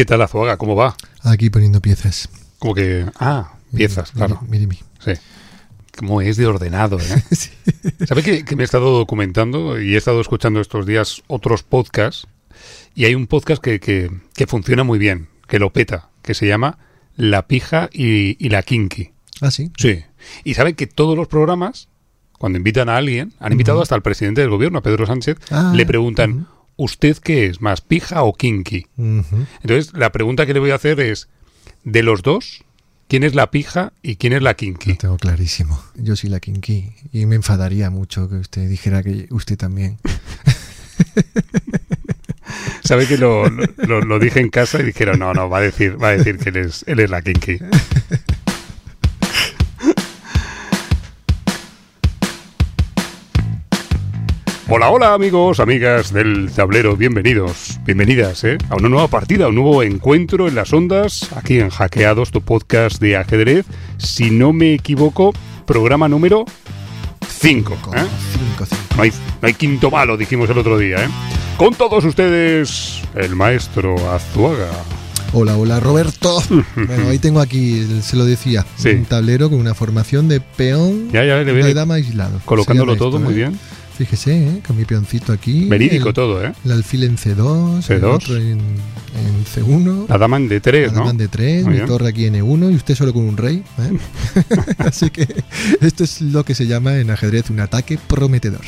¿Qué tal, Azuaga? ¿Cómo va? Aquí poniendo piezas. Como que... Ah, piezas, claro. Miri, miri. Sí. Como es de ordenado, ¿eh? Sí. ¿Sabe que, que me he estado documentando y he estado escuchando estos días otros podcasts? Y hay un podcast que, que, que funciona muy bien, que lo peta, que se llama La Pija y, y la Kinky. Ah, sí. Sí. Y saben que todos los programas, cuando invitan a alguien, han invitado hasta al presidente del gobierno, a Pedro Sánchez, Ah, le preguntan. ¿Usted qué es? ¿Más pija o kinky? Entonces, la pregunta que le voy a hacer es, de los dos, ¿quién es la pija y quién es la kinky? Lo tengo clarísimo. Yo soy la kinky y me enfadaría mucho que usted dijera que usted también. Sabe que lo, lo- lo dije en casa y dijeron, no, no, va a decir, va a decir que él es, él es la kinky. Hola, hola amigos, amigas del tablero, bienvenidos, bienvenidas ¿eh? a una nueva partida, a un nuevo encuentro en las ondas, aquí en Hackeados, tu podcast de ajedrez. Si no me equivoco, programa número 5. Con ¿eh? No hay, no hay quinto malo, dijimos el otro día, ¿eh? Con todos ustedes, el maestro Azuaga. Hola, hola, Roberto. bueno, hoy tengo aquí, se lo decía, Sí. un tablero con una formación de peón Ya, ya, le de dama aislado. colocándolo todo esto, muy ¿eh? bien. Fíjese, ¿eh? con mi peoncito aquí. Verídico el, todo, ¿eh? el alfil en C2, el C2. otro en, en C1. La dama en D3, La ¿no? dama de 3, Muy mi bien. torre aquí en E1 y usted solo con un rey. ¿eh? Así que esto es lo que se llama en ajedrez un ataque prometedor.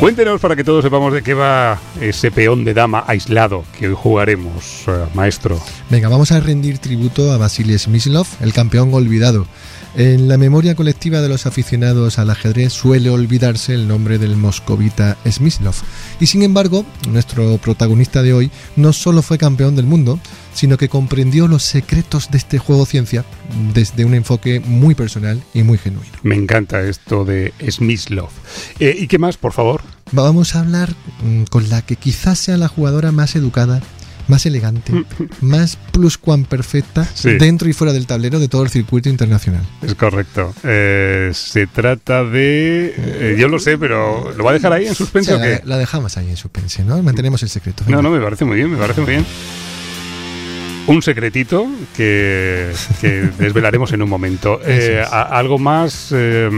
Cuéntenos para que todos sepamos de qué va ese peón de dama aislado que hoy jugaremos, eh, maestro. Venga, vamos a rendir tributo a Vasily Smyslov, el campeón olvidado. En la memoria colectiva de los aficionados al ajedrez suele olvidarse el nombre del moscovita Smyslov. Y sin embargo, nuestro protagonista de hoy no solo fue campeón del mundo, sino que comprendió los secretos de este juego ciencia desde un enfoque muy personal y muy genuino. Me encanta esto de Smyslov. Eh, ¿Y qué más, por favor? Vamos a hablar mm, con la que quizás sea la jugadora más educada, más elegante, más pluscuamperfecta Sí. dentro y fuera del tablero de todo el circuito internacional. Es correcto. Eh, se trata de... eh, yo lo sé, pero ¿lo va a dejar ahí en O suspense sea, o qué? la, la dejamos ahí en suspense, ¿no? Mantenemos el secreto. No, no, me parece muy bien, me parece muy bien. Un secretito que, que desvelaremos en un momento. Eh, a- ¿Algo más? eh,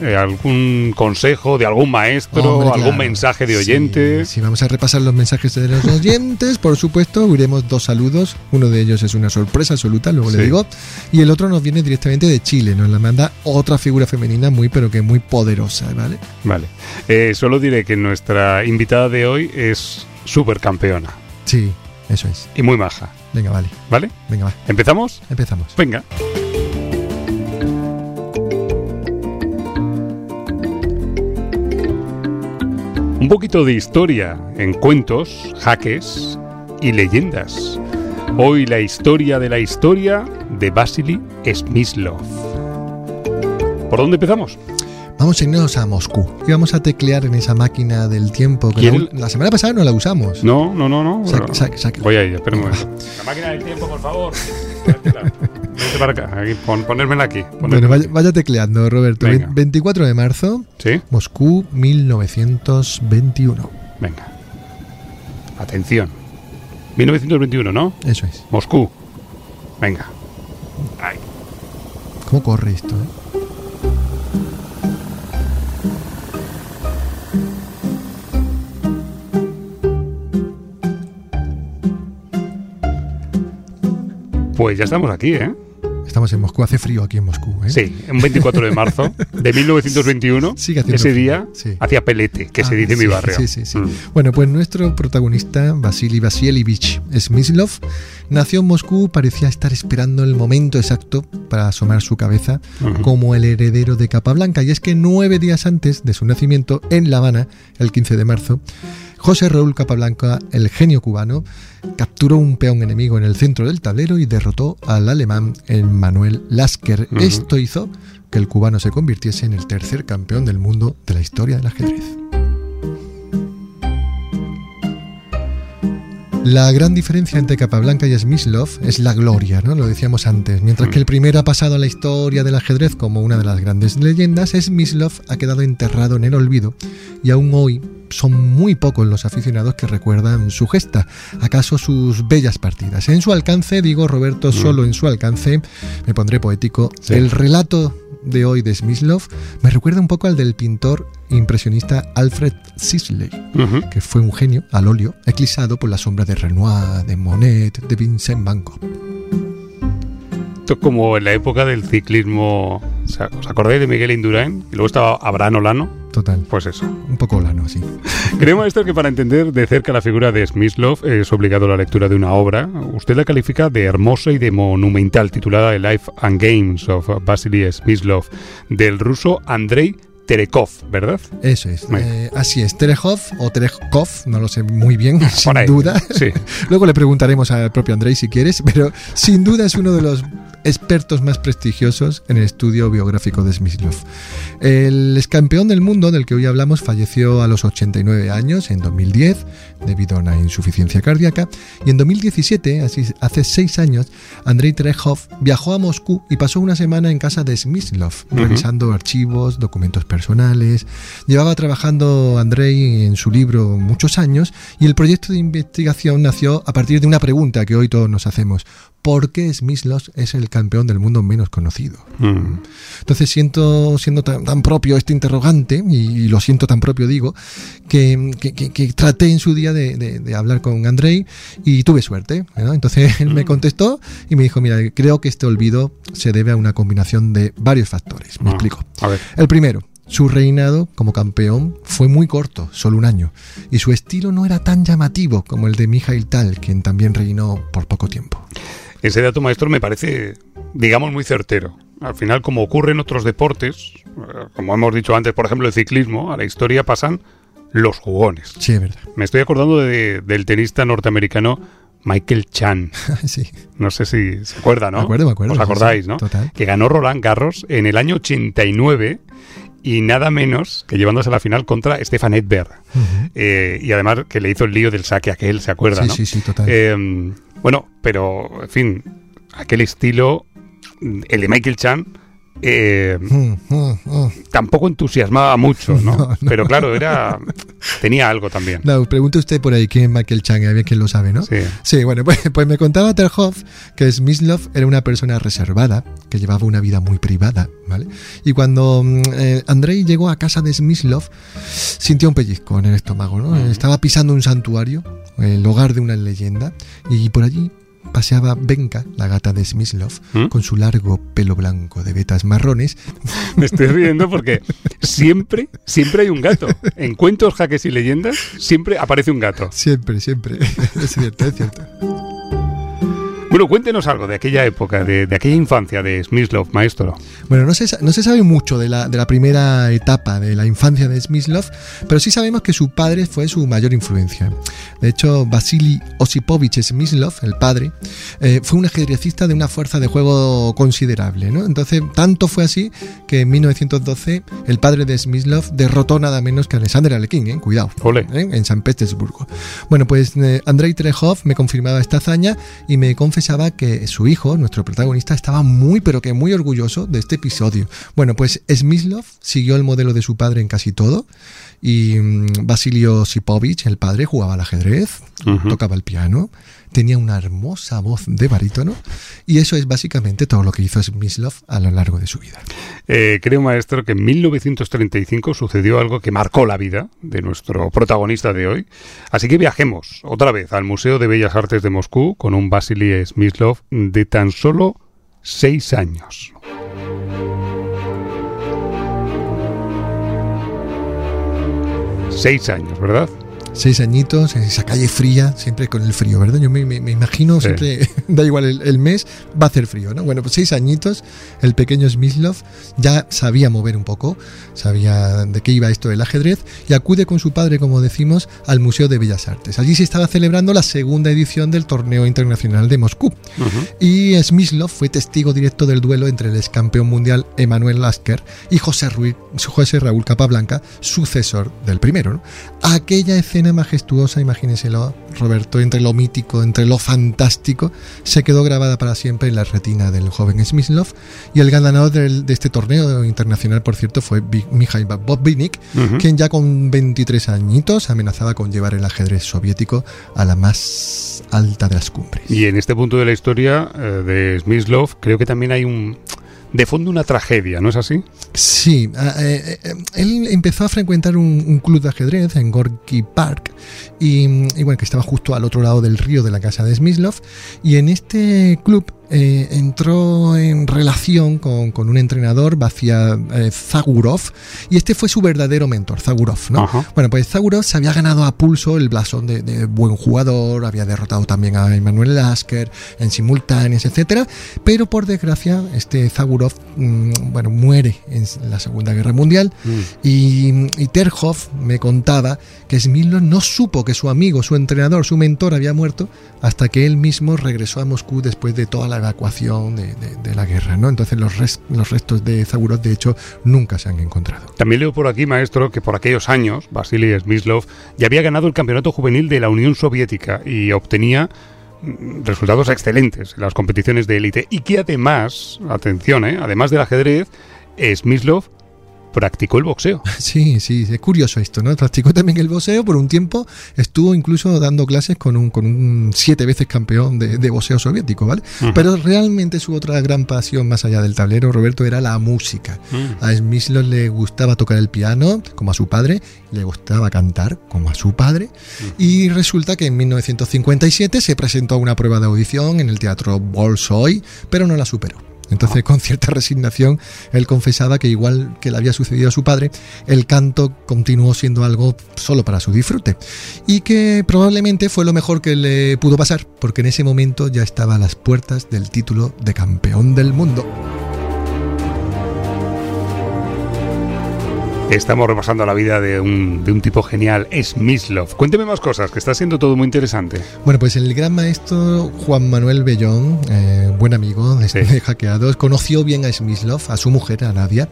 eh, ¿Algún consejo de algún maestro? Hombre, ¿Algún claro. mensaje de oyente? Sí, vamos a repasar los mensajes de los oyentes, por supuesto. Iremos dos saludos. Uno de ellos es una sorpresa absoluta, luego Sí. le digo. Y el otro nos viene directamente de Chile. Nos la manda otra figura femenina muy, pero que muy poderosa, ¿vale? Vale. Eh, solo diré que nuestra invitada de hoy es supercampeona Sí, eso es. y muy maja. Venga, vale. ¿Vale? Venga, va. ¿Empezamos? Empezamos. Venga. Un poquito de historia en cuentos, jaques y leyendas. Hoy la historia de la historia de Vasily Smyslov. ¿Por dónde empezamos? Vamos a irnos a Moscú y vamos a teclear en esa máquina del tiempo que la, ¿Quiere- la semana pasada no la usamos. No, no, no, no. Voy a ir, espera un momento. La máquina del tiempo, por favor. Vente para acá, aquí, pon- ponérmela aquí. Bueno, vaya, vaya tecleando, Roberto. Venga. 24 de marzo, ¿Sí? Moscú, 1921. Venga. Atención. 1921, ¿no? Eso es. Moscú. Venga. Ay. ¿Cómo corre esto? eh? Pues ya estamos aquí, ¿eh? Estamos en Moscú, hace frío aquí en Moscú. ¿eh? Sí, un 24 de marzo de 1921. Sigue haciendo ese frío, día sí. hacía pelete, que se Ah, dice en mi barrio. Sí, sí, sí. Mm. Bueno, pues nuestro protagonista, Vasily Vasilyevich Smyslov, nació en Moscú, parecía estar esperando el momento exacto para asomar su cabeza como el heredero de Capablanca. Y es que nueve días antes de su nacimiento, en La Habana, el 15 de marzo, José Raúl Capablanca, el genio cubano, capturó un peón enemigo en el centro del tablero y derrotó al alemán Manuel Lasker. Esto hizo que el cubano se convirtiese en el tercer campeón del mundo de la historia del ajedrez. La gran diferencia entre Capablanca y Smyslov es la gloria, ¿no? Lo decíamos antes. Mientras que el primero ha pasado a la historia del ajedrez como una de las grandes leyendas, Smyslov ha quedado enterrado en el olvido y aún hoy son muy pocos los aficionados que recuerdan su gesta, acaso sus bellas partidas. En su alcance, digo Roberto, Mm. solo en su alcance, me pondré poético, Sí. el relato de hoy de Smyslov me recuerda un poco al del pintor impresionista Alfred Sisley, que fue un genio al óleo, eclipsado por la sombra de Renoir, de Monet, de Vincent Van Gogh. Esto es como en la época del ciclismo. O sea, ¿Os acordáis de Miguel Indurain? Y luego estaba Abraham Olano. Total, Pues eso. un poco lano, sí. Creo, maestro, que para entender de cerca la figura de Smyslov es obligado la lectura de una obra. Usted la califica de hermosa y de monumental, titulada The Life and Games of Vasily Smyslov, del ruso Andrei Terekov, ¿verdad? Eso es. Eh, así es, Terehov o Terehkov, no lo sé muy bien, sin duda. Sí. Luego le preguntaremos al propio Andrei si quieres, pero sin duda es uno de los expertos más prestigiosos en el estudio biográfico de Smyslov. El excampeón del mundo del que hoy hablamos falleció a los 89 años en 2010 debido a una insuficiencia cardíaca y en 2017, así hace seis años, Andrei Terehov viajó a Moscú y pasó una semana en casa de Smyslov, Ujú. revisando archivos, documentos personales. Llevaba trabajando Andrei en su libro muchos años y el proyecto de investigación nació a partir de una pregunta que hoy todos nos hacemos. ¿Por qué Smyslov es el campeón del mundo menos conocido? Mm. Entonces siento, siendo tan, tan propio este interrogante, y, y lo siento tan propio digo, que, que- que- que traté en su día de, de- de hablar con Andrei y tuve suerte. ¿no? Entonces él me contestó y me dijo, mira, creo que este olvido se debe a una combinación de varios factores. Me Ah, explico. A ver. El primero, su reinado como campeón fue muy corto, solo un año, y su estilo no era tan llamativo como el de Mijail Tal, quien también reinó por poco tiempo. Ese dato, maestro, me parece, digamos, muy certero. Al final, como ocurre en otros deportes, eh, como hemos dicho antes, por ejemplo, el ciclismo, a la historia pasan los jugones. Sí, es verdad. Me estoy acordando de- del tenista norteamericano Michael Chan. sí. No sé si se acuerda, ¿no? Me acuerdo, me acuerdo, ¿Os sí, acordáis, sí, no? total. Que ganó Roland Garros en el año 89 y nada menos que llevándose a la final contra Stefan Edberg. Eh, y además que le hizo el lío del saque aquel, ¿se acuerda, Sí, no? sí, sí, total. Eh, bueno, pero, en fin, aquel estilo, el de Michael Chan, eh, Mm, mm, mm. tampoco entusiasmaba mucho, ¿no? No, no. Pero claro, era tenía algo también. No, pregunte usted por ahí quién es Michael Chang, a ver quién lo sabe, ¿no? Sí. Sí, bueno, pues, pues me contaba Terhoff que Smyslov era una persona reservada, que llevaba una vida muy privada, ¿vale? Y cuando eh, Andrei llegó a casa de Smyslov, sintió un pellizco en el estómago, ¿no? Estaba pisando un santuario, el hogar de una leyenda, y por allí paseaba Benka, la gata de Smyslov, ¿Mm? con su largo pelo blanco de vetas marrones, Me estoy riendo porque siempre, siempre hay un gato. En cuentos, jaques y leyendas, siempre aparece un gato. Siempre, siempre. es cierto, es cierto. Bueno, cuéntenos algo de aquella época, de, de aquella infancia de Smyslov, maestro. Bueno, no se, no se sabe mucho de la, de la primera etapa de la infancia de Smyslov, pero sí sabemos que su padre fue su mayor influencia. De hecho, Vasily Osipovich Smyslov, el padre, eh, fue un ajedrecista de una fuerza de juego considerable. ¿no? Entonces, tanto fue así que en 1912 el padre de Smyslov derrotó nada menos que a Alexander Alekhine, ¿eh? cuidado. ¿eh? en San Petersburgo. Bueno, pues eh, Andrei Terehov me confirmaba esta hazaña y me confesaba que su hijo, nuestro protagonista, estaba muy pero que muy orgulloso de este episodio. Bueno, pues Smyslov siguió el modelo de su padre en casi todo y mm, Basilio Sipovich, el padre, jugaba al ajedrez, tocaba el piano, tenía una hermosa voz de barítono y eso es básicamente todo lo que hizo Smyslov a lo largo de su vida. Eh, creo, maestro, que en 1935 sucedió algo que marcó la vida de nuestro protagonista de hoy. Así que viajemos otra vez al Museo de Bellas Artes de Moscú con un Vasily Smyslov de tan solo seis años. Seis años, ¿verdad? Seis añitos en esa calle fría, siempre con el frío, ¿verdad? Yo me, me- me imagino Sí. siempre da igual el, mes, va a hacer frío, ¿no? Bueno, pues seis añitos, el pequeño Smyslov ya sabía mover un poco, sabía de qué iba esto del ajedrez y acude con su padre, como decimos, al Museo de Bellas Artes. Allí se estaba celebrando la segunda edición del Torneo Internacional de Moscú y Smyslov fue testigo directo del duelo entre el ex campeón mundial Emanuel Lasker y José, Ruiz, José Raúl Capablanca, sucesor del primero. Aquella escena majestuosa, imagínenselo, Roberto, entre lo mítico, entre lo fantástico, se quedó grabada para siempre en la retina del joven Smyslov y el ganador de este torneo internacional, por cierto, fue Mikhail Bobvinik, quien ya con 23 añitos amenazaba con llevar el ajedrez soviético a la más alta de las cumbres. Y en este punto de la historia eh, de Smyslov creo que también hay un de fondo una tragedia, ¿no es así? Sí, ah, eh, eh, él empezó a frecuentar un, club de ajedrez en Gorky Park y, y, bueno, que estaba justo al otro lado del río de la casa de Smyslov y en este club eh, entró en relación con, un entrenador, Vacia eh, Zagurov, y este fue su verdadero mentor, Zagurov. ¿no? Bueno, pues Zagurov se había ganado a pulso el blasón de, buen jugador, había derrotado también a Emanuel Lasker en simultáneas, etcétera, pero por desgracia, este Zagurov mm, bueno, muere en la Segunda Guerra Mundial mm. y, Terhov me contaba que Smilov no supo que su amigo, su entrenador, su mentor había muerto hasta que él mismo regresó a Moscú después de toda la evacuación de, la guerra, ¿no? Entonces los, los restos de Zagurov, de hecho, nunca se han encontrado. También leo por aquí, maestro, que por aquellos años, Vasily Smyslov ya había ganado el campeonato juvenil de la Unión Soviética y obtenía mm, resultados excelentes en las competiciones de élite y que además, atención, ¿eh? además del ajedrez, Smyslov practicó el boxeo. Sí, sí, es curioso esto, ¿no? Practicó también el boxeo por un tiempo, estuvo incluso dando clases con un, con un siete veces campeón de, boxeo soviético, ¿vale? Pero realmente su otra gran pasión, más allá del tablero, Roberto, era la música. A Smyslov le gustaba tocar el piano, como a su padre, le gustaba cantar, como a su padre, y resulta que en 1957 se presentó a una prueba de audición en el teatro Bolshoi, pero no la superó. Entonces, con cierta resignación, él confesaba que igual que le había sucedido a su padre, el canto continuó siendo algo solo para su disfrute. Y que probablemente fue lo mejor que le pudo pasar, porque en ese momento ya estaba a las puertas del título de campeón del mundo. Estamos repasando la vida de un, de un tipo genial, Smyslov. Cuénteme más cosas, que está siendo todo muy interesante. Bueno, pues el gran maestro Juan Manuel Bellón, eh, buen amigo de, este Hackeados, conoció bien a Smyslov, a su mujer, a Nadia,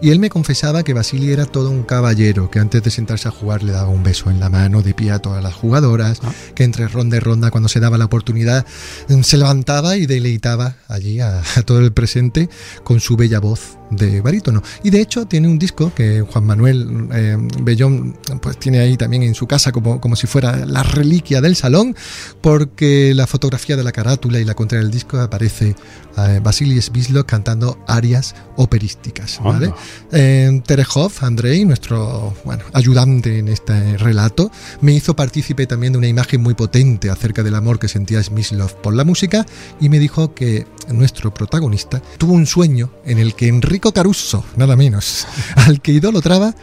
y él me confesaba que Basili era todo un caballero, que antes de sentarse a jugar le daba un beso en la mano de pie a todas las jugadoras, ah. que entre ronda y ronda, cuando se daba la oportunidad, mm, se levantaba y deleitaba allí a, a todo el presente con su bella voz de barítono. Y de hecho tiene un disco que Juan Manuel eh, Bellón pues tiene ahí también en su casa como, como si fuera la reliquia del salón, porque la fotografía de la carátula y la contra del disco aparece eh, Vasily Svislov cantando arias operísticas. ¿vale? Eh, Terejov, Andrei, nuestro bueno, ayudante en este relato, me hizo partícipe también de una imagen muy potente acerca del amor que sentía Svislov por la música y me dijo que nuestro protagonista tuvo un sueño en el que Enrico Caruso, nada menos, al que idolatraba,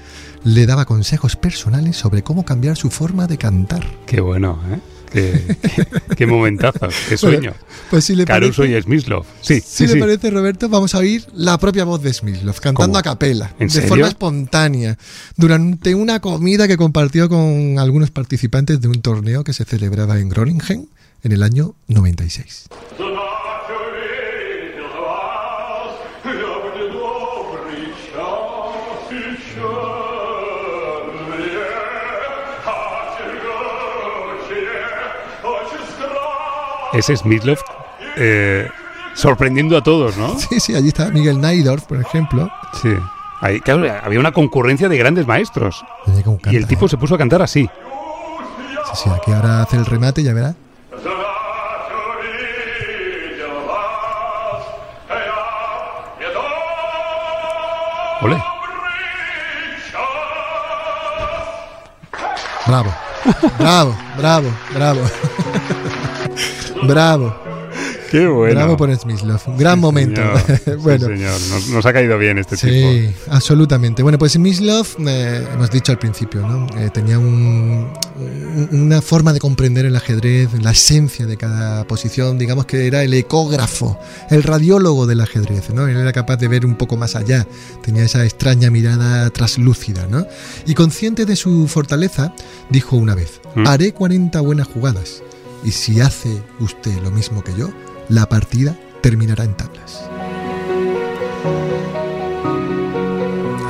le daba consejos personales sobre cómo cambiar su forma de cantar. Qué bueno, ¿eh? Qué, momentazo, qué sueño. pues si le Caruso y Smyslov. Sí, si le parece, Roberto, vamos a oír la propia voz de Smyslov cantando a capela, de forma espontánea, durante una comida que compartió con algunos participantes de un torneo que se celebraba en Groningen en el año 96. Ese Smitlov eh, sorprendiendo a todos, ¿no? Sí, sí, allí está Miguel Naidorf, por ejemplo. Sí. había una concurrencia de grandes maestros. y el tipo ¿eh? se puso a cantar así. Sí, sí, aquí ahora hace el remate, ya verá. Ole. Bravo. Bravo, bravo, bravo. Bravo. Qué bueno. Bravo por Smyslov. Gran momento. bueno. señor. Nos, ha caído bien este tipo. Sí, absolutamente. Bueno, pues Smyslov, eh, hemos dicho al principio, ¿no? Eh, tenía una forma de comprender el ajedrez, la esencia de cada posición, digamos que era el ecógrafo, el radiólogo del ajedrez, ¿no? Él era capaz de ver un poco más allá, tenía esa extraña mirada traslúcida, ¿no? Y consciente de su fortaleza, dijo una vez, ¿Mm? haré 40 buenas jugadas, y si hace usted lo mismo que yo, la partida terminará en tablas.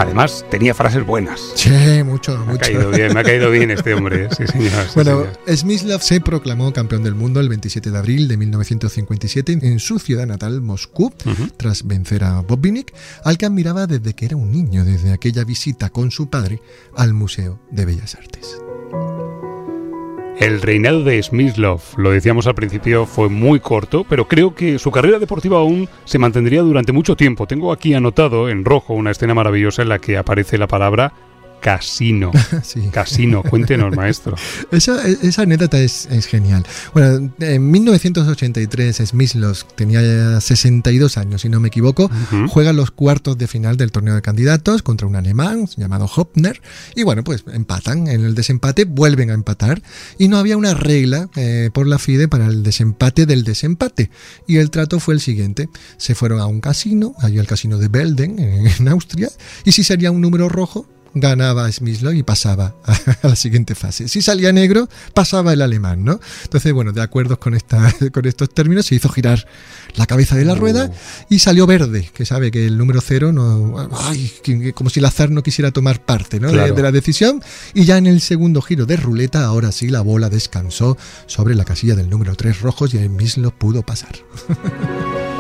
Además, tenía frases buenas. Sí, mucho, me Ha caído bien, me ha caído bien este hombre. Sí, señor. bueno, Smyslov se proclamó campeón del mundo el 27 de abril de 1957 en su ciudad natal, Moscú, tras vencer a Bobinic, al que admiraba desde que era un niño, desde aquella visita con su padre al Museo de Bellas Artes. El reinado de Smyslov, lo decíamos al principio, fue muy corto, pero creo que su carrera deportiva aún se mantendría durante mucho tiempo. Tengo aquí anotado en rojo una escena maravillosa en la que aparece la palabra Casino. Casino, cuéntenos, maestro. Esa, esa anécdota es, genial. Bueno, en 1983 Smyslov tenía 62 años, si no me equivoco. Juega los cuartos de final del torneo de candidatos contra un alemán llamado Hopner. Y bueno, pues empatan. En el desempate vuelven a empatar. Y no había una regla eh, por la FIDE para el desempate del desempate. Y el trato fue el siguiente. Se fueron a un casino, allí al casino de Belden, en Austria. Y si salía un número rojo, ganaba Smyslov y pasaba a, la siguiente fase. Si salía negro, pasaba el alemán, ¿no? Entonces, bueno, de acuerdo con, esta, con estos términos, se hizo girar la cabeza de la rueda oh. y salió verde, que sabe que el número cero no. Ay, como si el azar no quisiera tomar parte ¿no? de, la decisión. Y ya en el segundo giro de ruleta, ahora sí la bola descansó sobre la casilla del número 3 rojos y Smyslov pudo pasar.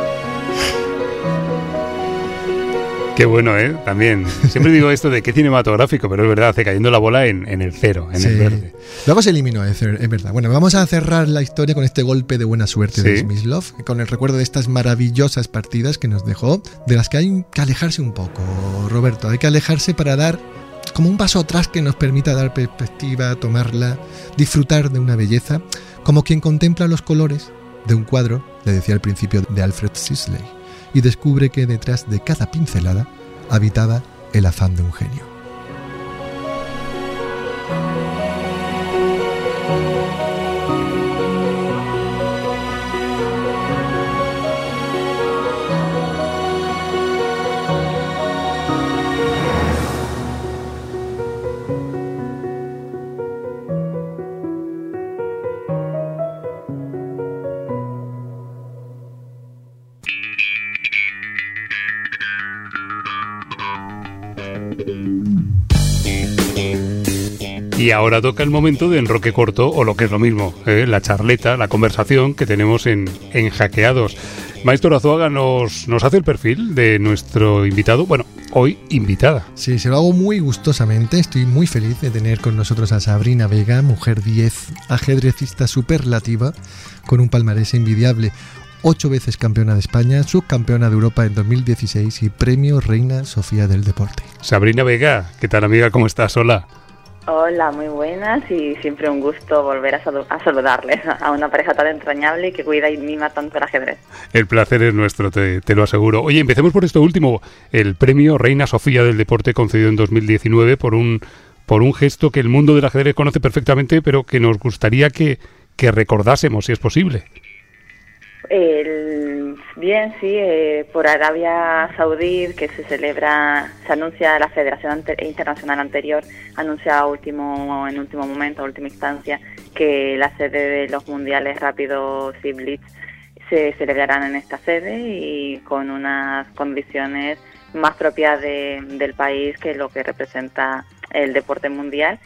Qué bueno, ¿eh? También. Siempre digo esto de qué cinematográfico, pero es verdad, hace cayendo la bola en, el cero, en el verde. Luego se eliminó, es verdad. Bueno, vamos a cerrar la historia con este golpe de buena suerte de Smyslov, con el recuerdo de estas maravillosas partidas que nos dejó, de las que hay que alejarse un poco, Roberto. Hay que alejarse para dar como un paso atrás que nos permita dar perspectiva, tomarla, disfrutar de una belleza, como quien contempla los colores de un cuadro, le decía al principio, de Alfred Sisley y descubre que detrás de cada pincelada habitaba el afán de un genio. Y ahora toca el momento de enroque corto o lo que es lo mismo, ¿eh? la charleta, la conversación que tenemos en, en Hackeados. Maestro Azuaga nos, nos hace el perfil de nuestro invitado, bueno, hoy invitada. Sí, se lo hago muy gustosamente, estoy muy feliz de tener con nosotros a Sabrina Vega, mujer 10, ajedrecista superlativa, con un palmarés envidiable ocho veces campeona de España, subcampeona de Europa en 2016 y premio Reina Sofía del Deporte. Sabrina Vega, ¿qué tal amiga? ¿Cómo estás? Hola. Hola, muy buenas y siempre un gusto volver a, saludarles a una pareja tan entrañable y que cuida y mima tanto el ajedrez. El placer es nuestro, te, lo aseguro. Oye, empecemos por esto último, el premio Reina Sofía del Deporte concedido en 2019 por un, por un gesto que el mundo del ajedrez conoce perfectamente, pero que nos gustaría que, que recordásemos, si es posible. El, bien, sí, eh, por Arabia Saudí, que se celebra, se anuncia la Federación Internacional anterior, anuncia último, en último momento, última instancia, que la sede de los mundiales rápidos y blitz se celebrarán en esta sede y con unas condiciones más propias del país que lo que representa el deporte mundial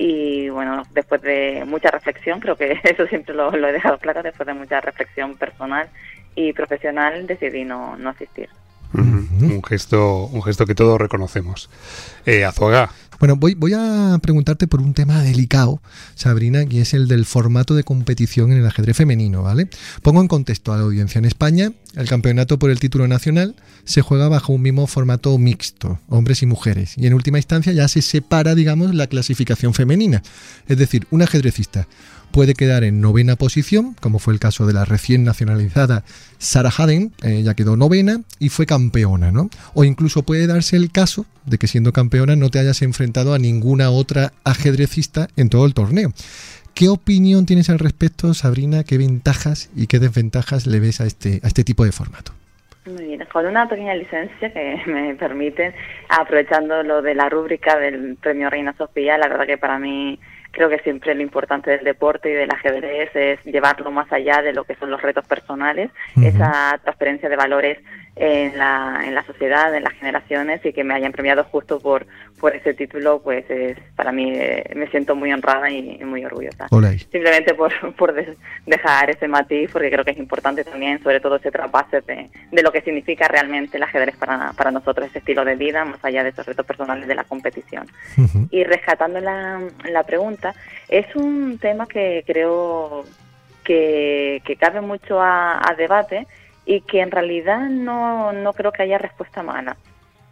y bueno, después de mucha reflexión, creo que eso siempre lo, he dejado claro, después de mucha reflexión personal y profesional decidí no, no asistir. Un gesto, un gesto que todos reconocemos. Eh, Azuaga, bueno, voy, voy a preguntarte por un tema delicado, Sabrina, que es el del formato de competición en el ajedrez femenino, ¿vale? Pongo en contexto a la audiencia. En España, el campeonato por el título nacional se juega bajo un mismo formato mixto, hombres y mujeres. Y en última instancia ya se separa, digamos, la clasificación femenina. Es decir, un ajedrecista puede quedar en novena posición, como fue el caso de la recién nacionalizada Sarah Haden, ella quedó novena y fue campeona, ¿no? O incluso puede darse el caso de que siendo campeona no te hayas enfrentado a ninguna otra ajedrecista en todo el torneo. ¿Qué opinión tienes al respecto, Sabrina? ¿Qué ventajas y qué desventajas le ves a este, a este tipo de formato? Muy bien, con una pequeña licencia que me permiten, aprovechando lo de la rúbrica del premio Reina Sofía, la verdad que para mí creo que siempre lo importante del deporte y del ajedrez es llevarlo más allá de lo que son los retos personales, esa transferencia de valores en la, en la sociedad, en las generaciones y que me hayan premiado justo por, por ese título, pues es, para mí eh, me siento muy honrada y, muy orgullosa. Simplemente por, por dejar ese matiz, porque creo que es importante también, sobre todo ese trasvase de, de, lo que significa realmente el ajedrez para, para nosotros, ese estilo de vida, más allá de esos retos personales de la competición. Y rescatando la, la pregunta, es un tema que creo que, que cabe mucho a, a debate y que en realidad no, no creo que haya respuesta mala.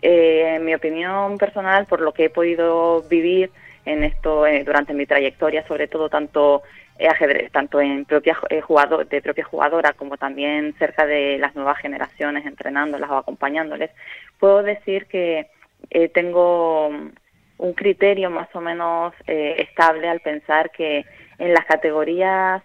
Eh, en mi opinión personal, por lo que he podido vivir en esto eh, durante mi trayectoria, sobre todo tanto eh, ajedrez, tanto en propia jugador, de propia jugadora como también cerca de las nuevas generaciones, entrenándolas o acompañándoles, puedo decir que tengo un criterio más o menos estable al pensar que en las categorías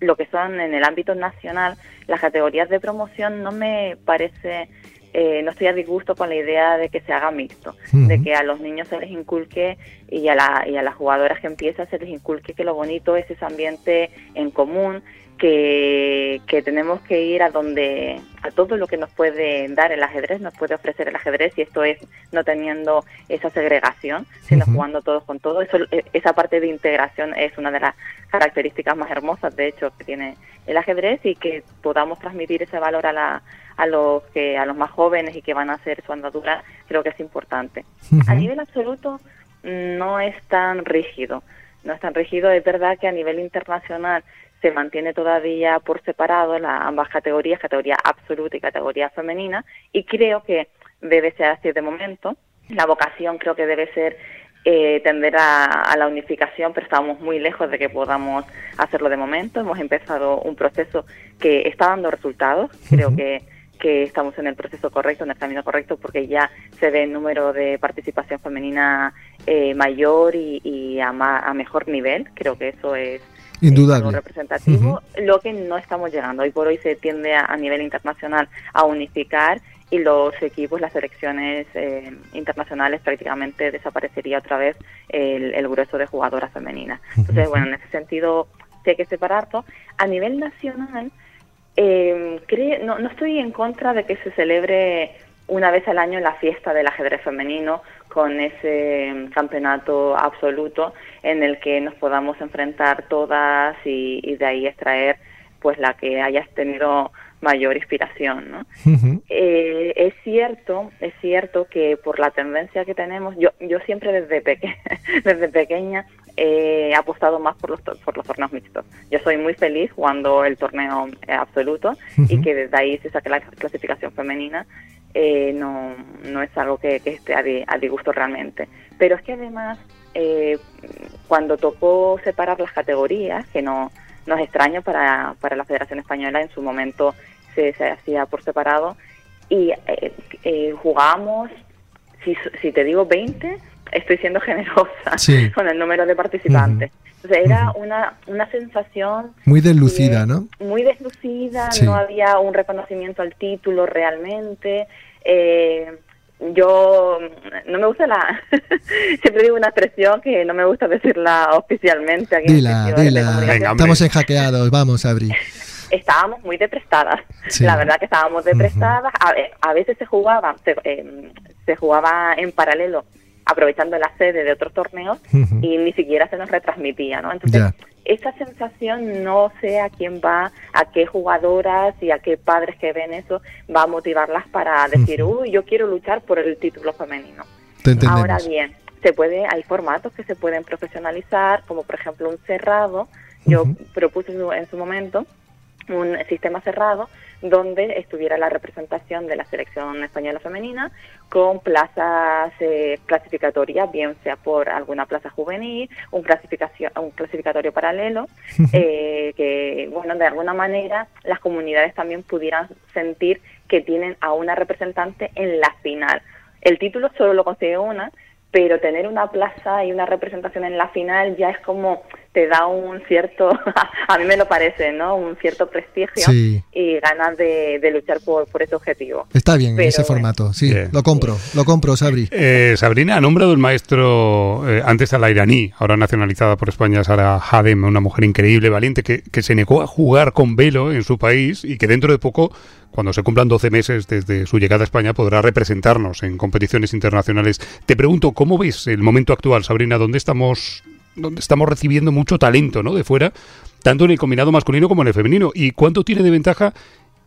lo que son en el ámbito nacional, las categorías de promoción no me parece, eh, no estoy a disgusto con la idea de que se haga mixto, de que a los niños se les inculque y a, la, y a las jugadoras que empiezan se les inculque que lo bonito es ese ambiente en común, que, que, tenemos que ir a donde a todo lo que nos puede dar el ajedrez, nos puede ofrecer el ajedrez y esto es no teniendo esa segregación, sino jugando todos con todos. Eso, e, esa parte de integración es una de las características más hermosas, de hecho, que tiene el ajedrez y que podamos transmitir ese valor a, la, a los que a los más jóvenes y que van a hacer su andadura, creo que es importante. A nivel absoluto no es tan rígido, no es tan rígido. Es verdad que a nivel internacional se mantiene todavía por separado las ambas categorías, categoría absoluta y categoría femenina, y creo que debe ser así de momento. La vocación creo que debe ser eh, tender a, la unificación, pero estamos muy lejos de que podamos hacerlo de momento. Hemos empezado un proceso que está dando resultados. Creo que, que estamos en el proceso correcto, en el camino correcto, porque ya se ve el número de participación femenina eh, mayor y, a, a mejor nivel. Creo que eso es Indudable. representativo, lo que no estamos llegando. Hoy por hoy se tiende a, nivel internacional a unificar y los equipos, las selecciones eh, internacionales prácticamente desaparecería otra vez el, grueso de jugadoras femeninas. Entonces, bueno, en ese sentido sí hay que separarlo. A nivel nacional, eh, no, no estoy en contra de que se celebre una vez al año la fiesta del ajedrez femenino con ese mm, campeonato absoluto en el que nos podamos enfrentar todas y, de ahí extraer pues la que hayas tenido mayor inspiración, ¿no? Eh, es cierto, es cierto que por la tendencia que tenemos, yo, yo siempre desde, peque desde pequeña he apostado más por los, por los torneos mixtos. Yo soy muy feliz jugando el torneo absoluto y que desde ahí se saque la clasificación femenina eh, no, no es algo que, esté a, disgusto realmente. Pero es que además, eh, cuando tocó separar las categorías, que no, nos es extraño para, para la Federación Española, en su momento se, hacía por separado, y eh, jugábamos, si, si te digo 20, estoy siendo generosa con el número de participantes. Entonces era una, una sensación... Muy deslucida, ¿no? Muy deslucida, no había un reconocimiento al título realmente. Eh, yo no me gusta la siempre digo una expresión que no me gusta decirla oficialmente aquí dila, dila. estamos en hackeados vamos a abrir estábamos muy deprestadas. La verdad que estábamos deprestadas. A, veces se jugaba se, eh, se jugaba en paralelo aprovechando la sede de otros torneos y ni siquiera se nos retransmitía, ¿no? Entonces, esa sensación no sé a quién va, a qué jugadoras y a qué padres que ven eso va a motivarlas para decir, uy, yo quiero luchar por el título femenino. Ahora bien, se puede, hay formatos que se pueden profesionalizar, como por ejemplo un cerrado. Yo propuse en su momento un sistema cerrado donde estuviera la representación de la selección española femenina con plazas eh, clasificatorias, bien sea por alguna plaza juvenil, un, clasificación, un clasificatorio paralelo, eh, que, bueno, de alguna manera las comunidades también pudieran sentir que tienen a una representante en la final. El título solo lo consigue una, pero tener una plaza y una representación en la final ya es como te da un cierto, a mí me lo parece, ¿no? Un cierto prestigio y ganas de, luchar por, ese objetivo. Está bien ese formato, sí, lo compro, lo compro, Sabri. Eh, Sabrina, ha nombrado el maestro eh, antes a la iraní, ahora nacionalizada por España, Sara Hadem, una mujer increíble, valiente, que, que se negó a jugar con velo en su país y que dentro de poco cuando se cumplan 12 meses desde su llegada a España, podrá representarnos en competiciones internacionales. Te pregunto, ¿cómo ves el momento actual, Sabrina? ¿Dónde estamos, dónde estamos recibiendo mucho talento ¿no? de fuera, tanto en el combinado masculino como en el femenino? ¿Y cuánto tiene de ventaja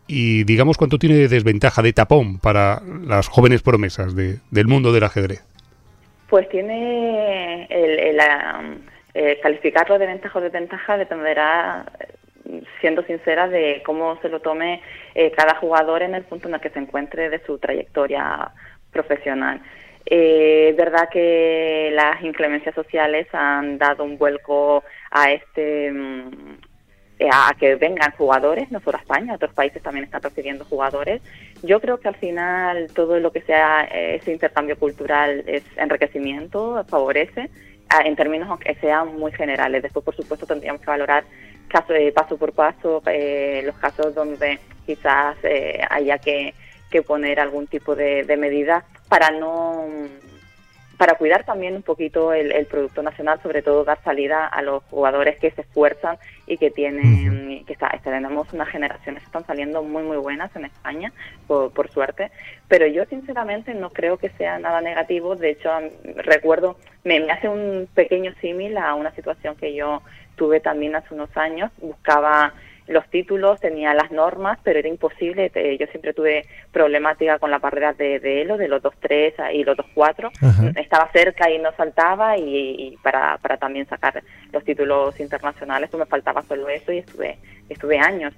y, digamos, cuánto tiene de desventaja, de tapón para las jóvenes promesas del mundo del ajedrez? Pues tiene el, calificarlo de ventaja o desventaja dependerá siendo sincera, de cómo se lo tome eh, cada jugador en el punto en el que se encuentre de su trayectoria profesional. Eh, es verdad que las inclemencias sociales han dado un vuelco a este mm, eh, a que vengan jugadores, no solo a España, otros países también están recibiendo jugadores. Yo creo que al final todo lo que sea ese intercambio cultural es enriquecimiento, favorece, en términos que sean muy generales. Después, por supuesto, tendríamos que valorar caso, de paso por paso eh, los casos donde quizás eh, haya que, poner algún tipo de, medida para no para cuidar también un poquito el, producto nacional, sobre todo dar salida a los jugadores que se esfuerzan y que tienen, que está, tenemos unas generaciones que están saliendo muy muy buenas en España, por, suerte, pero yo sinceramente no creo que sea nada negativo, de hecho recuerdo, me, me hace un pequeño símil a una situación que yo tuve también hace unos años, buscaba los títulos, tenía las normas, pero era imposible. Yo siempre tuve problemática con la barrera de, de Elo, de los 2-3 y los 2-4. Estaba cerca y no saltaba y, para, para también sacar los títulos internacionales pues me faltaba solo eso y estuve, estuve años.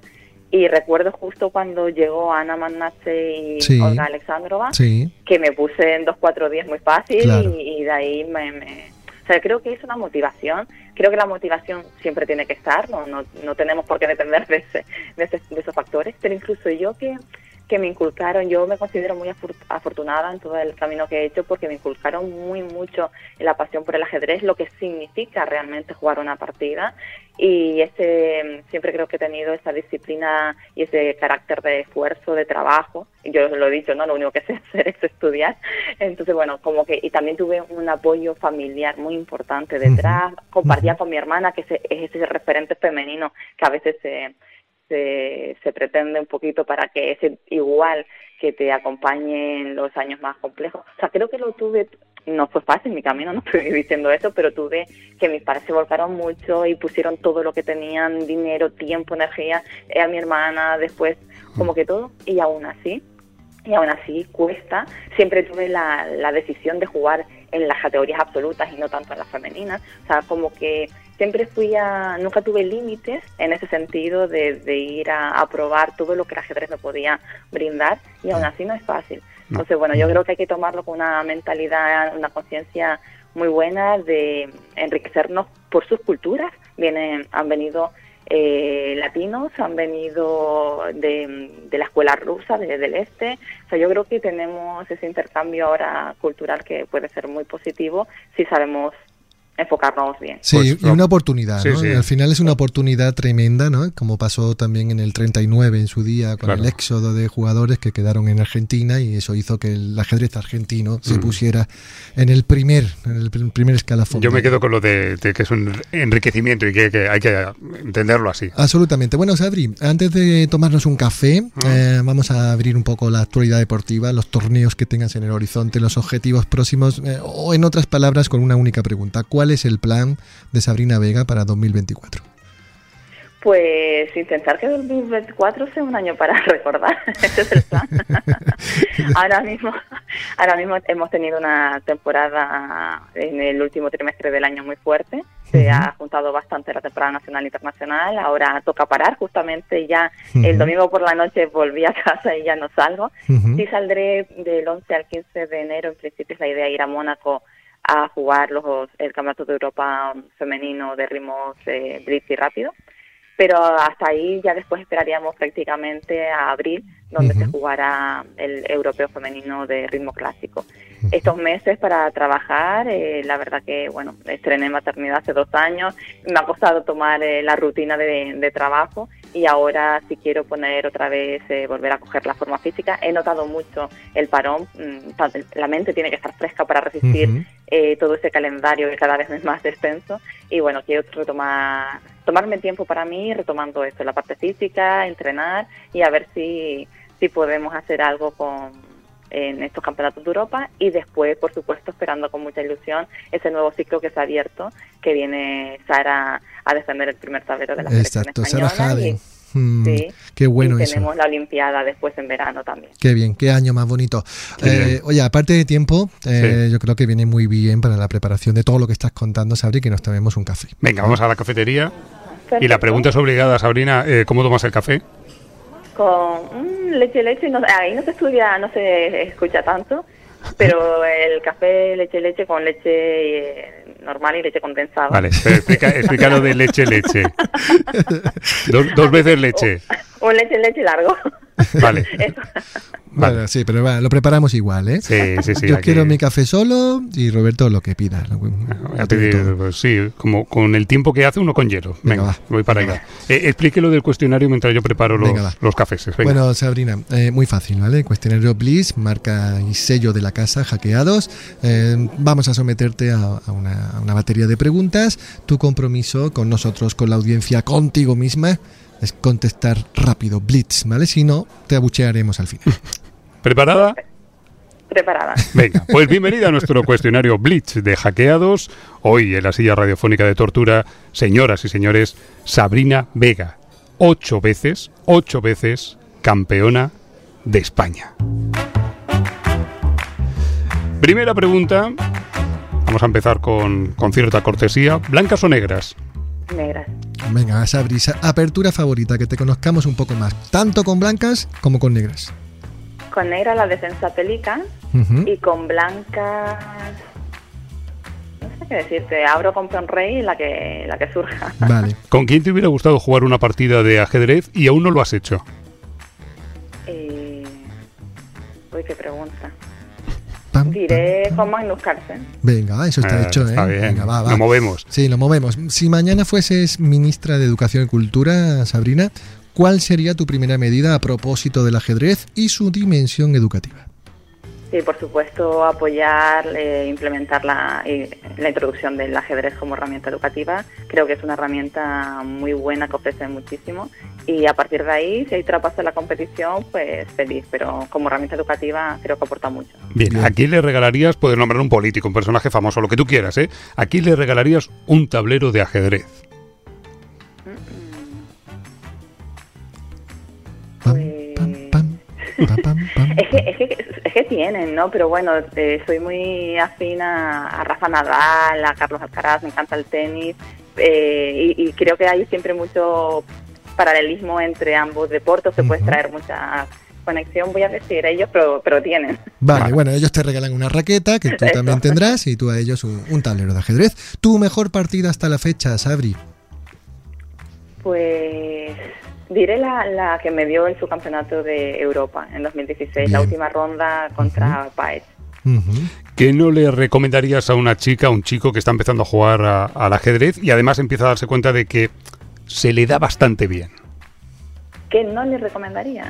Y recuerdo justo cuando llegó Ana Mannace y Olga Alexandrova, que me puse en 2-4-10 muy fácil y, de ahí me o sea, creo que es una motivación. Creo que la motivación siempre tiene que estar, no, no, no tenemos por qué depender de, ese, de, esos factores, pero incluso yo que, que me inculcaron, yo me considero muy afortunada en todo el camino que he hecho porque me inculcaron muy mucho la pasión por el ajedrez, lo que significa realmente jugar una partida y ese siempre creo que he tenido esa disciplina y ese carácter de esfuerzo, de trabajo. Yo lo he dicho, no, lo único que sé hacer es estudiar. Entonces, bueno, como que y también tuve un apoyo familiar muy importante detrás. Compartía con mi hermana que es ese referente femenino que a veces se, se, se pretende un poquito para que ese igual que te acompañe en los años más complejos. O sea, creo que lo tuve no fue fácil mi camino, no estoy diciendo eso, pero tuve que mis padres se volcaron mucho y pusieron todo lo que tenían, dinero, tiempo, energía, a mi hermana, después como que todo, y aún así, y aún así cuesta, siempre tuve la, la decisión de jugar en las categorías absolutas y no tanto en las femeninas, o sea, como que siempre fui a, nunca tuve límites en ese sentido de, de ir a, a, probar todo lo que el ajedrez me podía brindar y aún así no es fácil. Entonces, bueno, yo creo que hay que tomarlo con una mentalidad, una conciencia muy buena de enriquecernos por sus culturas. Vienen, han venido eh, latinos, han venido de, de la escuela rusa, de, del este. O sea, yo creo que tenemos ese intercambio ahora cultural que puede ser muy positivo si sabemos enfocarnos bien. Sí, pues, y una oportunidad, ¿no? Al final es una oportunidad tremenda, ¿no? Como pasó también en el 39 en su día con el éxodo de jugadores que quedaron en Argentina y eso hizo que el ajedrez argentino se mm. pusiera en el primer en el primer escalafón. Yo me quedo con lo de, que es un enriquecimiento y que, hay que entenderlo así. Absolutamente. Bueno, Sabri, antes de tomarnos un café, mm. eh, vamos a abrir un poco la actualidad deportiva, los torneos que tengas en el horizonte, los objetivos próximos, eh, o en otras palabras, con una única pregunta. ¿Cuál es el plan de Sabrina Vega para 2024? Pues intentar que 2024 sea un año para recordar. Ese es el plan. ahora mismo, ahora mismo hemos tenido una temporada en el último trimestre del año muy fuerte. Se ha juntado bastante la temporada nacional e internacional. Ahora toca parar. Justamente ya el domingo por la noche volví a casa y ya no salgo. Sí saldré del 11 al 15 de enero. En principio es la idea ir a Mónaco a jugar los, el Campeonato de Europa femenino de ritmos eh, blitz y rápido. Pero hasta ahí ya después esperaríamos prácticamente a abril, donde se jugará el europeo femenino de ritmo clásico. Estos meses para trabajar, eh, la verdad que, bueno, estrené maternidad hace dos años, me ha costado tomar eh, la rutina de, trabajo y ahora si quiero poner otra vez, eh, volver a coger la forma física, he notado mucho el parón, mm, la mente tiene que estar fresca para resistir todo ese calendario que cada vez es más extenso. Y bueno, quiero retomar tomarme tiempo para mí, retomando esto, la parte física, entrenar y a ver si, si podemos hacer algo con en estos campeonatos de Europa y después, por supuesto, esperando con mucha ilusión ese nuevo ciclo que se ha abierto, que viene Sara a defender el primer tablero de la Exacto, selección española. Mm, qué bueno y tenemos la Olimpiada después en verano también. Qué bien, qué año más bonito. Eh, oye, aparte de tiempo, eh, yo creo que viene muy bien para la preparación de todo lo que estás contando, Sabri, que nos tomemos un café. Venga, vamos a la cafetería. Y la pregunta es obligada, Sabrina, eh, ¿cómo tomas el café? Con mm, leche, leche, no, ahí no se estudia, no se escucha tanto, pero el café leche leche con leche eh, normal y leche condensada. Vale, explica, explica lo de leche leche. dos, veces leche. Un leche leche largo. Vale. Vale, sí, pero lo preparamos igual, ¿eh? Sí, sí, sí. Yo quiero mi café solo y Roberto lo que pida. Pues sí, como con el tiempo que hace uno con hielo. Venga, voy para allá. Eh, explique lo del cuestionario mientras yo preparo los, los cafés. Bueno, Sabrina, eh, muy fácil, ¿vale? Cuestionario Bliss, marca y sello de la casa hackeados. Eh, vamos a someterte a, una, una batería de preguntas. Tu compromiso con nosotros, con la audiencia, contigo misma es contestar rápido, blitz, ¿vale? Si no, te abuchearemos al final. ¿Preparada? Preparada. Venga, pues bienvenida a nuestro cuestionario Blitz de hackeados. Hoy en la silla radiofónica de tortura, señoras y señores, Sabrina Vega. Ocho veces, ocho veces campeona de España. Primera pregunta. Vamos a empezar con, con cierta cortesía. ¿Blancas o negras? Negras. Venga, Sabri, apertura favorita, que te conozcamos un poco más, tanto con blancas como con negras. Con negra la defensa pelica y con blancas no sé qué decirte, abro con peón rey la que, la que surja. Vale. ¿Con quién te hubiera gustado jugar una partida de ajedrez y aún no lo has hecho? Eh... Uy, qué pregunta. Diré con Magnus Carlsen. Venga, eso está ah, hecho, ¿eh? Venga, va, va. Lo movemos. Sí, lo movemos. Si mañana fueses ministra de Educación y Cultura, Sabrina, ¿cuál sería tu primera medida a propósito del ajedrez y su dimensión educativa? Sí, por supuesto, apoyar, e implementar la, la introducción del ajedrez como herramienta educativa. Creo que es una herramienta muy buena que ofrece muchísimo y a partir de ahí, si hay traspasa la competición, pues feliz, pero como herramienta educativa creo que aporta mucho. Bien, aquí le regalarías, puedes nombrar un político, un personaje famoso, lo que tú quieras, ¿eh? Aquí le regalarías un tablero de ajedrez. Es, que, es, que, es que tienen, ¿no? Pero bueno, eh, soy muy afín a, Rafa Nadal, a Carlos Alcaraz, me encanta el tenis eh, y, creo que hay siempre mucho paralelismo entre ambos deportes, se puede traer mucha conexión, voy a decir ellos, pero, pero tienen. Vale, bueno, ellos te regalan una raqueta que tú también tendrás y tú a ellos un, un, tablero de ajedrez. ¿Tu mejor partida hasta la fecha, Sabri? Pues Diré la, que me dio en su campeonato de Europa en 2016, la última ronda contra Paez. ¿Qué no le recomendarías a una chica, a un chico que está empezando a jugar al ajedrez y además empieza a darse cuenta de que se le da bastante bien? ¿Qué no le recomendaría?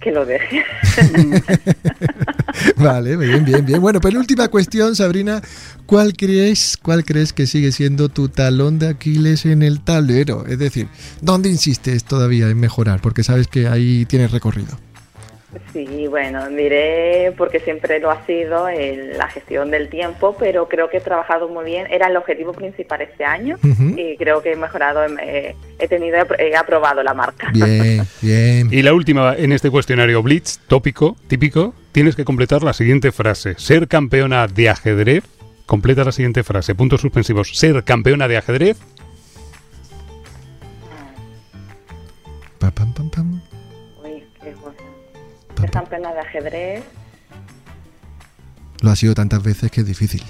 que lo deje. vale, bien, bien, bien. Bueno, penúltima cuestión, Sabrina. ¿Cuál crees, ¿Cuál crees que sigue siendo tu talón de Aquiles en el tablero? Es decir, ¿dónde insistes todavía en mejorar? Porque sabes que ahí tienes recorrido. Sí, bueno, diré porque siempre lo ha sido en la gestión del tiempo, pero creo que he trabajado muy bien. Era el objetivo principal este año y creo que he mejorado, eh, he tenido, he aprobado la marca. Bien, bien. Y la última en este cuestionario Blitz, tópico, típico, tienes que completar la siguiente frase. Ser campeona de ajedrez. Completa la siguiente frase. Puntos suspensivos. Ser campeona de ajedrez. Pa, pam, pam, pam. Uy, qué cosa. Pa. campeona de ajedrez. Lo ha sido tantas veces que es difícil.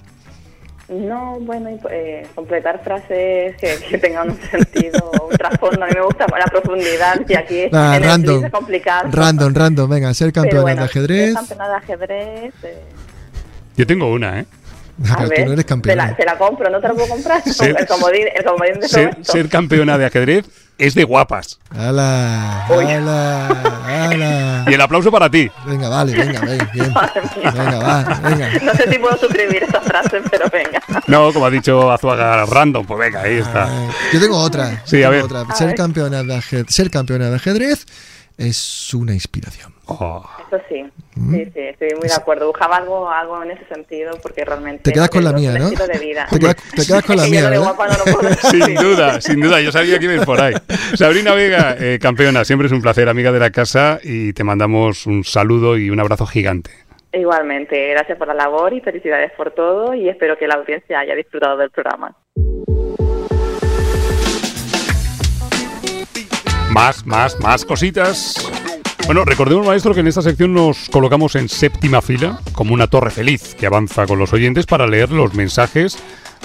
No, bueno, eh, completar frases que, que tengan un sentido, un trasfondo. A mí me gusta la profundidad y aquí Ah, en el random. es complicado. Random, random. Venga, ser campeona bueno, de ajedrez. ser campeona de ajedrez. eh, Yo tengo una, ¿eh? Ah, a tú ver, no eres campeona. la, te la compro, no te la puedo comprar. Ser- el, comodín, el comodín de Ser, ser campeona de ajedrez es de guapas. ¡Hala! ¡Hala! Y el aplauso para ti. Venga, vale, venga, venga, bien. Venga, va, venga. No sé si puedo suscribir esa frase, pero venga. No, como ha dicho Azuaga, random. Pues venga, ahí está. Yo tengo otra. Sí, a tengo ver. otra. A Ser ver. campeona, de ajedrez, ser campeona de ajedrez es una inspiración. Oh. Eso sí, sí, sí, estoy muy de acuerdo. Buscaba algo, algo en ese sentido porque realmente... Te quedas con la mía, ¿no? estilo de vida. Te quedas, te quedas con la mía, Sin duda, sin duda. Yo sabía que iba a ir por ahí. Sabrina Vega, eh, campeona, siempre es un placer, amiga de la casa, y te mandamos un saludo y un abrazo gigante. Igualmente, gracias por la labor y felicidades por todo y espero que la audiencia haya disfrutado del programa. Más, más, más cositas. Bueno, recordemos, maestro, que en esta sección nos colocamos en séptima fila, como una torre feliz que avanza con los oyentes para leer los mensajes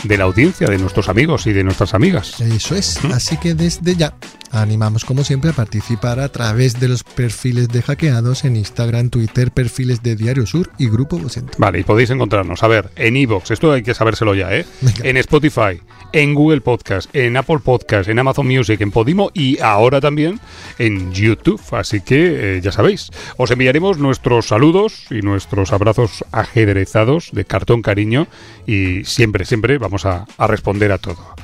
de la audiencia, de nuestros amigos y de nuestras amigas. Eso es. Así que desde ya animamos como siempre a participar a través de los perfiles de hackeados en Instagram, Twitter, perfiles de Diario Sur y Grupo Vocento. Vale, y podéis encontrarnos, a ver, en Evox, esto hay que sabérselo ya, ¿eh? Venga. En Spotify, en Google Podcast, en Apple Podcast, en Amazon Music, en Podimo y ahora también en YouTube. Así que eh, ya sabéis, os enviaremos nuestros saludos y nuestros abrazos ajedrezados de cartón cariño y siempre, siempre vamos a, a responder a todo.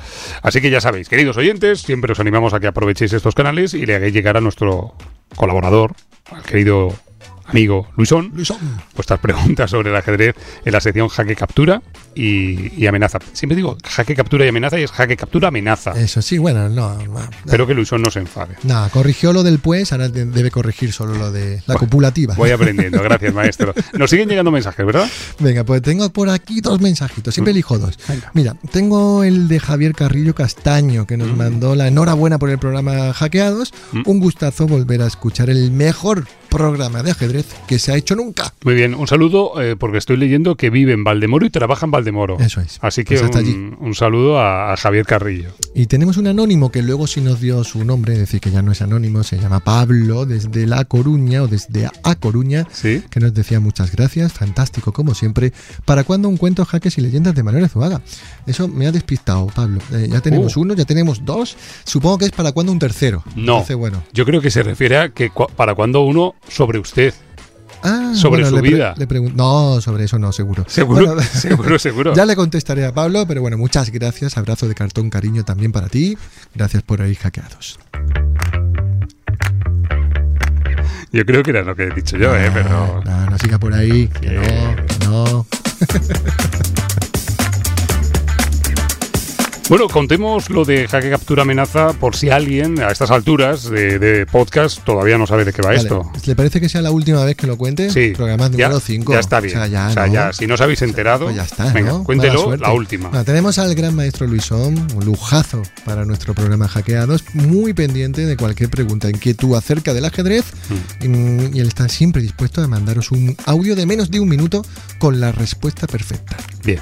Así que ya sabéis, queridos oyentes, siempre os animamos a que aprovechéis estos canales y le hagáis llegar a nuestro colaborador, al querido amigo Luisón, Luisón. vuestras preguntas sobre el ajedrez en la sección jaque captura y, y amenaza. Siempre digo jaque captura y amenaza y es jaque captura amenaza. Eso sí, bueno, no. no, Espero que Luisón no se enfade. no, corrigió lo del pues, ahora de- debe corregir solo lo de la copulativa. Voy aprendiendo, gracias maestro. Nos siguen llegando mensajes, ¿verdad? Venga, pues tengo por aquí dos mensajitos, siempre Mm. elijo dos. Venga. Mira, tengo el de Javier Carrillo Castaño, que nos mandó la enhorabuena por el programa Hackeados. Mm. Un gustazo volver a escuchar el mejor programa de ajedrez que se ha hecho nunca. Muy bien, un saludo eh, porque estoy leyendo que vive en Valdemoro y trabaja en Valdemoro. Eso es. Así que Pues hasta un, allí. un saludo a, a Javier Carrillo. Y tenemos un anónimo que luego sí nos dio su nombre, es decir, que ya no es anónimo, se llama Pablo, desde La Coruña o desde A Coruña, ¿Sí? que nos decía muchas gracias, fantástico como siempre. ¿Para cuándo un cuento jaques y leyendas de Manuel Zuaga? Eso me ha despistado, Pablo. Eh, ya tenemos Uh. uno, ya tenemos dos. Supongo que es para cuándo un tercero. No. Entonces, bueno. Yo creo que se refiere a que para cuando uno sobre usted. Ah, Sobre bueno, su le vida. le no, sobre eso no, seguro. Seguro, Bueno, seguro, seguro. Ya le contestaré a Pablo, pero bueno, muchas gracias. Abrazo de cartón, cariño también para ti. Gracias por ahí hackeados. Yo creo que era lo que he dicho yo, ¿eh? Pero... No, no siga por ahí. Que no, que no. Bueno, contemos lo de jaque captura amenaza por si alguien a estas alturas de, de podcast todavía no sabe de qué va Vale, esto. ¿Le parece que sea la última vez que lo cuente? Sí, Programa número 5. ya está bien. O sea, ya, O sea, ¿no? ya, si no os habéis enterado, Pues ya está, venga, cuéntelo la última. Bueno, tenemos al gran maestro Luisón, un lujazo para nuestro programa Hackeados, muy pendiente de cualquier pregunta, inquietud acerca del ajedrez, Mm. y, y él está siempre dispuesto a mandaros un audio de menos de un minuto con la respuesta perfecta. Bien.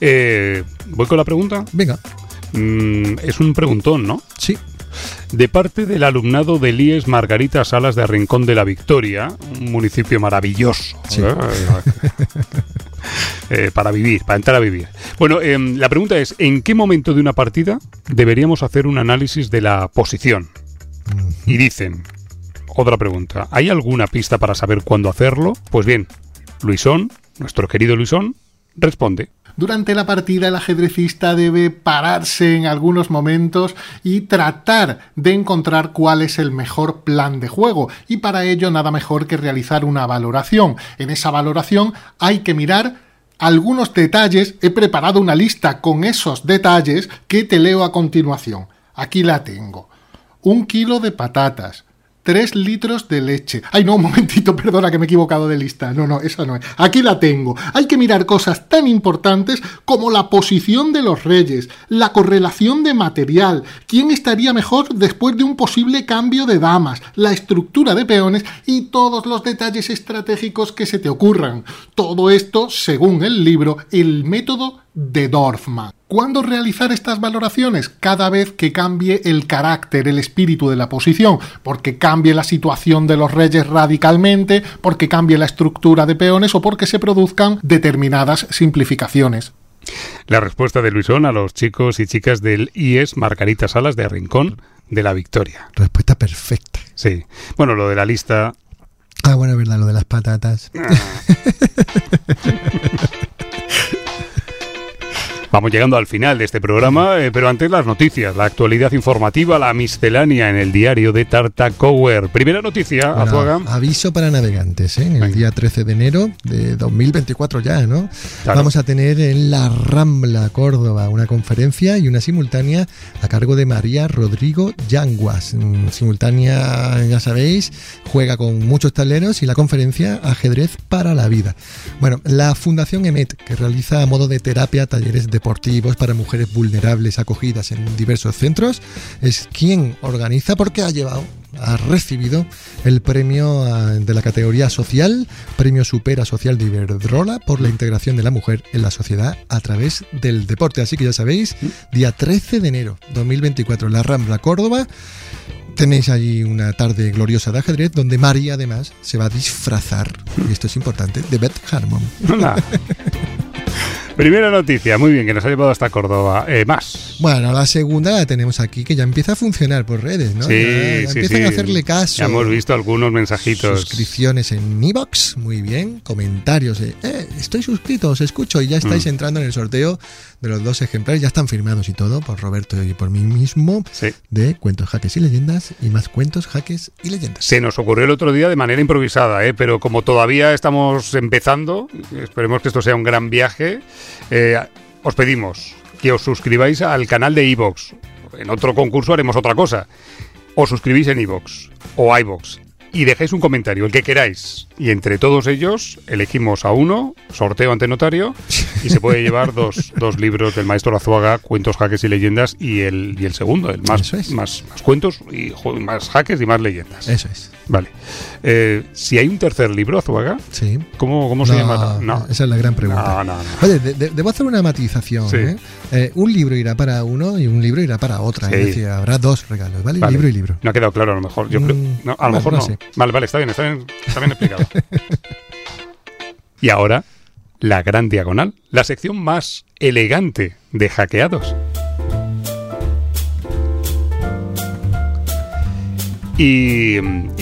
Eh, ¿Voy con la pregunta? Venga, Mm, es un preguntón, ¿no? sí, De parte del alumnado de IES Margarita Salas de Rincón de la Victoria, un municipio maravilloso. Sí. ¿eh? Eh, para vivir, para entrar a vivir. Bueno, em, la pregunta es, ¿en qué momento de una partida deberíamos hacer un análisis de la posición? Y dicen, otra pregunta, ¿hay alguna pista para saber cuándo hacerlo? Pues bien, Luisón, nuestro querido Luisón, responde. Durante la partida el ajedrecista debe pararse en algunos momentos y tratar de encontrar cuál es el mejor plan de juego y para ello nada mejor que realizar una valoración. En esa valoración hay que mirar algunos detalles, he preparado una lista con esos detalles que te leo a continuación. Aquí la tengo. Un kilo de patatas, 3 litros de leche. Ay, no, un momentito, perdona que me he equivocado de lista. No, no, esa no es. Aquí la tengo. Hay que mirar cosas tan importantes como la posición de los reyes, la correlación de material, quién estaría mejor después de un posible cambio de damas, la estructura de peones y todos los detalles estratégicos que se te ocurran. Todo esto, según el libro, el método de Dorfman. ¿Cuándo realizar estas valoraciones? Cada vez que cambie el carácter, el espíritu de la posición, porque cambie la situación de los reyes radicalmente, porque cambie la estructura de peones o porque se produzcan determinadas simplificaciones. La respuesta de Luisón a los chicos y chicas del IES Margarita Salas de Rincón de la Victoria. Respuesta perfecta. Sí. Bueno, lo de la lista. Ah, bueno, es verdad, lo de las patatas. Ah. Vamos llegando al final de este programa, eh, pero antes las noticias, la actualidad informativa, la miscelánea en el diario de Tartacower. Primera noticia, Azuaga. Aviso para navegantes, ¿eh? el día 13 de enero de 2024 ya, ¿no? Vamos a tener en la Rambla, Córdoba, una conferencia y una simultánea a cargo de María Rodrigo Yanguas. Mm, simultánea, ya sabéis, juega con muchos taleros y la conferencia Ajedrez para la Vida. Bueno, la Fundación EMET, que realiza a modo de terapia talleres de deportivos para mujeres vulnerables acogidas en diversos centros, es quien organiza porque ha llevado ha recibido el premio ah, de la categoría social, premio Supera Social de Iberdrola por la integración de la mujer en la sociedad a través del deporte. Así que ya sabéis, día 13 de enero 2024 la Rambla Córdoba. Tenéis allí una tarde gloriosa de ajedrez donde María además se va a disfrazar, y esto es importante, de Beth Harmon. Primera noticia, muy bien, que nos ha llevado hasta Córdoba. Eh, más. Bueno, la segunda la tenemos aquí, que ya empieza a funcionar por redes, ¿no? Sí, ya, sí, empiezan a hacerle caso. Ya hemos visto algunos mensajitos. Suscripciones en iBox, muy bien. Comentarios, eh, estoy suscrito, os escucho y ya estáis mm. entrando en el sorteo de los dos ejemplares. Ya están firmados y todo por Roberto y por mí mismo. De cuentos, jaques y leyendas y más cuentos, jaques y leyendas. Se nos ocurrió el otro día de manera improvisada, ¿eh? pero como todavía estamos empezando, esperemos que esto sea un gran viaje. Eh, os pedimos que os suscribáis al canal de iVox. En otro concurso haremos otra cosa. Os suscribís en iVox o iVox y dejéis un comentario, el que queráis. Y entre todos ellos elegimos a uno, sorteo ante notario, y se puede llevar dos, dos libros del maestro Azuaga, Cuentos, Jaques y Leyendas, y el, y el segundo, el más, más, más cuentos, y más jaques y más leyendas. Eso es. Vale. Eh, si hay un tercer libro, Azuaga, sí. ¿cómo, cómo se llama? No. Esa es la gran pregunta. Oye, debo hacer una matización. ¿eh? ¿eh? un libro irá para uno y un libro irá para otra. Es decir, habrá dos regalos, ¿vale? Libro y libro. No ha quedado claro a lo mejor. Yo mm, no, a lo mejor no. Vale, vale, está bien, está bien, está bien explicado. y ahora, la gran diagonal, la sección más elegante de hackeados. Y,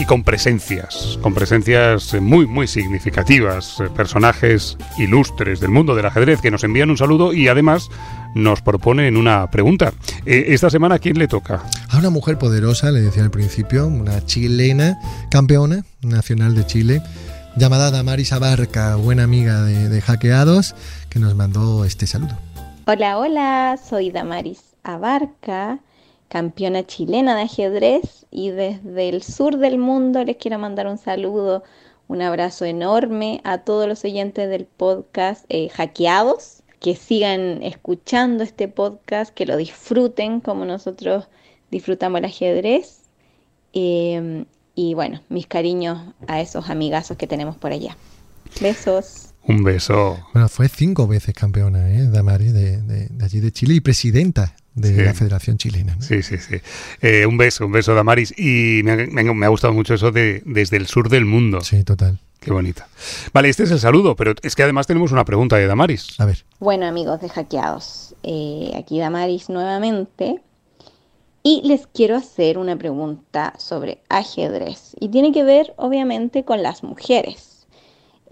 con presencias, con presencias muy, muy significativas, eh, personajes ilustres del mundo del ajedrez que nos envían un saludo y además nos proponen una pregunta. Eh, esta semana, ¿a quién le toca? A una mujer poderosa, le decía al principio, una chilena, campeona nacional de Chile, llamada Damaris Abarca, buena amiga de, de Hackeados, que nos mandó este saludo. Hola, hola, soy Damaris Abarca campeona chilena de ajedrez y desde el sur del mundo les quiero mandar un saludo, un abrazo enorme a todos los oyentes del podcast eh, Hackeados, que sigan escuchando este podcast, que lo disfruten como nosotros disfrutamos el ajedrez. Em, y bueno, mis cariños a esos amigazos que tenemos por allá. Besos. Un beso. Bueno, fue cinco veces campeona, ¿eh? Allí de Chile y presidenta de la Federación Chilena. Sí, sí, sí. Eh, un beso, un beso, Damaris. Y me, ha gustado mucho eso de desde el sur del mundo. Sí, total. Qué bonita. Vale, este es el saludo, pero es que además tenemos una pregunta de Damaris. A ver. Bueno, amigos de Hackeados, eh, aquí Damaris nuevamente. Y les quiero hacer una pregunta sobre ajedrez. Y tiene que ver, obviamente, con las mujeres.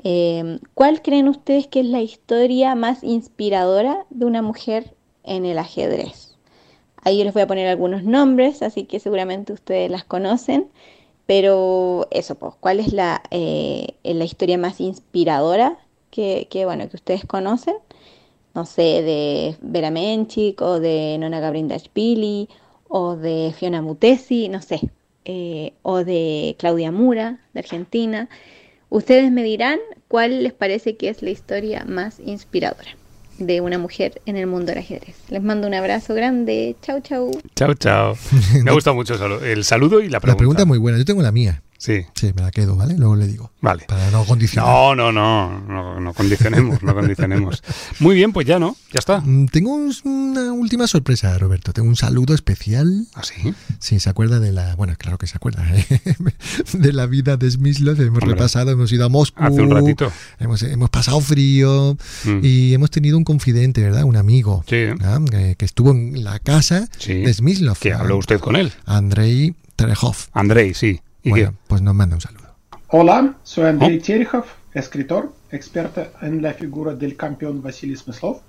Eh, ¿Cuál creen ustedes que es la historia más inspiradora de una mujer en el ajedrez? Ahí yo les voy a poner algunos nombres, así que seguramente ustedes las conocen. Pero eso, ¿cuál es la, eh, la historia más inspiradora que, que, bueno, que ustedes conocen? No sé, de Vera Menchik o de Nona Gabrindashvili o de Fiona Mutesi, no sé, eh, o de Claudia Mura, de Argentina. Ustedes me dirán cuál les parece que es la historia más inspiradora de una mujer en el mundo del ajedrez. Les mando un abrazo grande. Chau, chau. Chau, chau. Me gusta mucho el saludo y la pregunta. La pregunta es muy buena. Yo tengo la mía. Sí. Sí, me la quedo, ¿vale? Luego le digo. Vale. Para no condicionar. No, no, no, no, no condicionemos, no condicionemos. Muy bien, pues ya, ¿no? Ya está. Mm, tengo un, una última sorpresa, Roberto. Tengo un saludo especial. ¿Ah, sí? Sí, se acuerda de la... Bueno, claro que se acuerda. ¿eh? de la vida de Smyslov. Hemos Hombre, repasado, hemos ido a Moscú. Hace un ratito. Hemos, hemos pasado frío mm. y hemos tenido un confidente, ¿verdad? Un amigo. Sí. Que, que, estuvo en la casa sí. de Smyslov. ¿Que habló usted con él? Andrei Terehov. Andrei, sí. ¿Y bueno, qué? pues nos manda un saludo. Hola, soy Andrei ¿Oh? Terehov, escritor, experto en la figura del campeón Vasily Smyslov,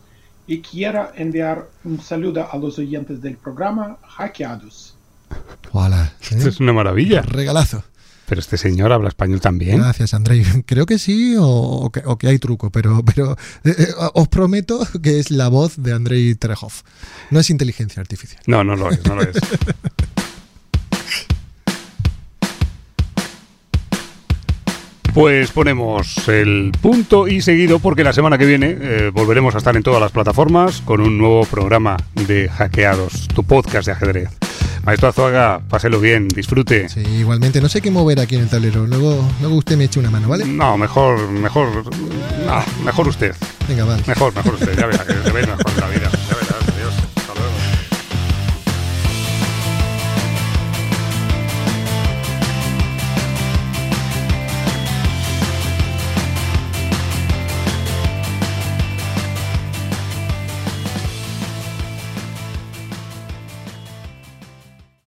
y quiero enviar un saludo a los oyentes del programa Hackeados. Hola. ¿eh? Esto es una maravilla. Regalazo. Pero este señor habla español también. Gracias, Andrei. Creo que sí o, o, que, o que, hay truco, pero, pero eh, eh, os prometo que es la voz de Andrei Terehov. No es inteligencia artificial. No, no lo es, no lo es. Pues ponemos el punto y seguido porque la semana que viene eh, volveremos a estar en todas las plataformas con un nuevo programa de Hackeados, tu podcast de ajedrez. Maestro Azuaga, páselo bien, disfrute. Sí, igualmente, no sé qué mover aquí en el tablero. Luego, luego usted me eche una mano, ¿vale? No, mejor, mejor, no, mejor usted. Venga, vale. Mejor, mejor usted, ya verá que se ve mejor la vida.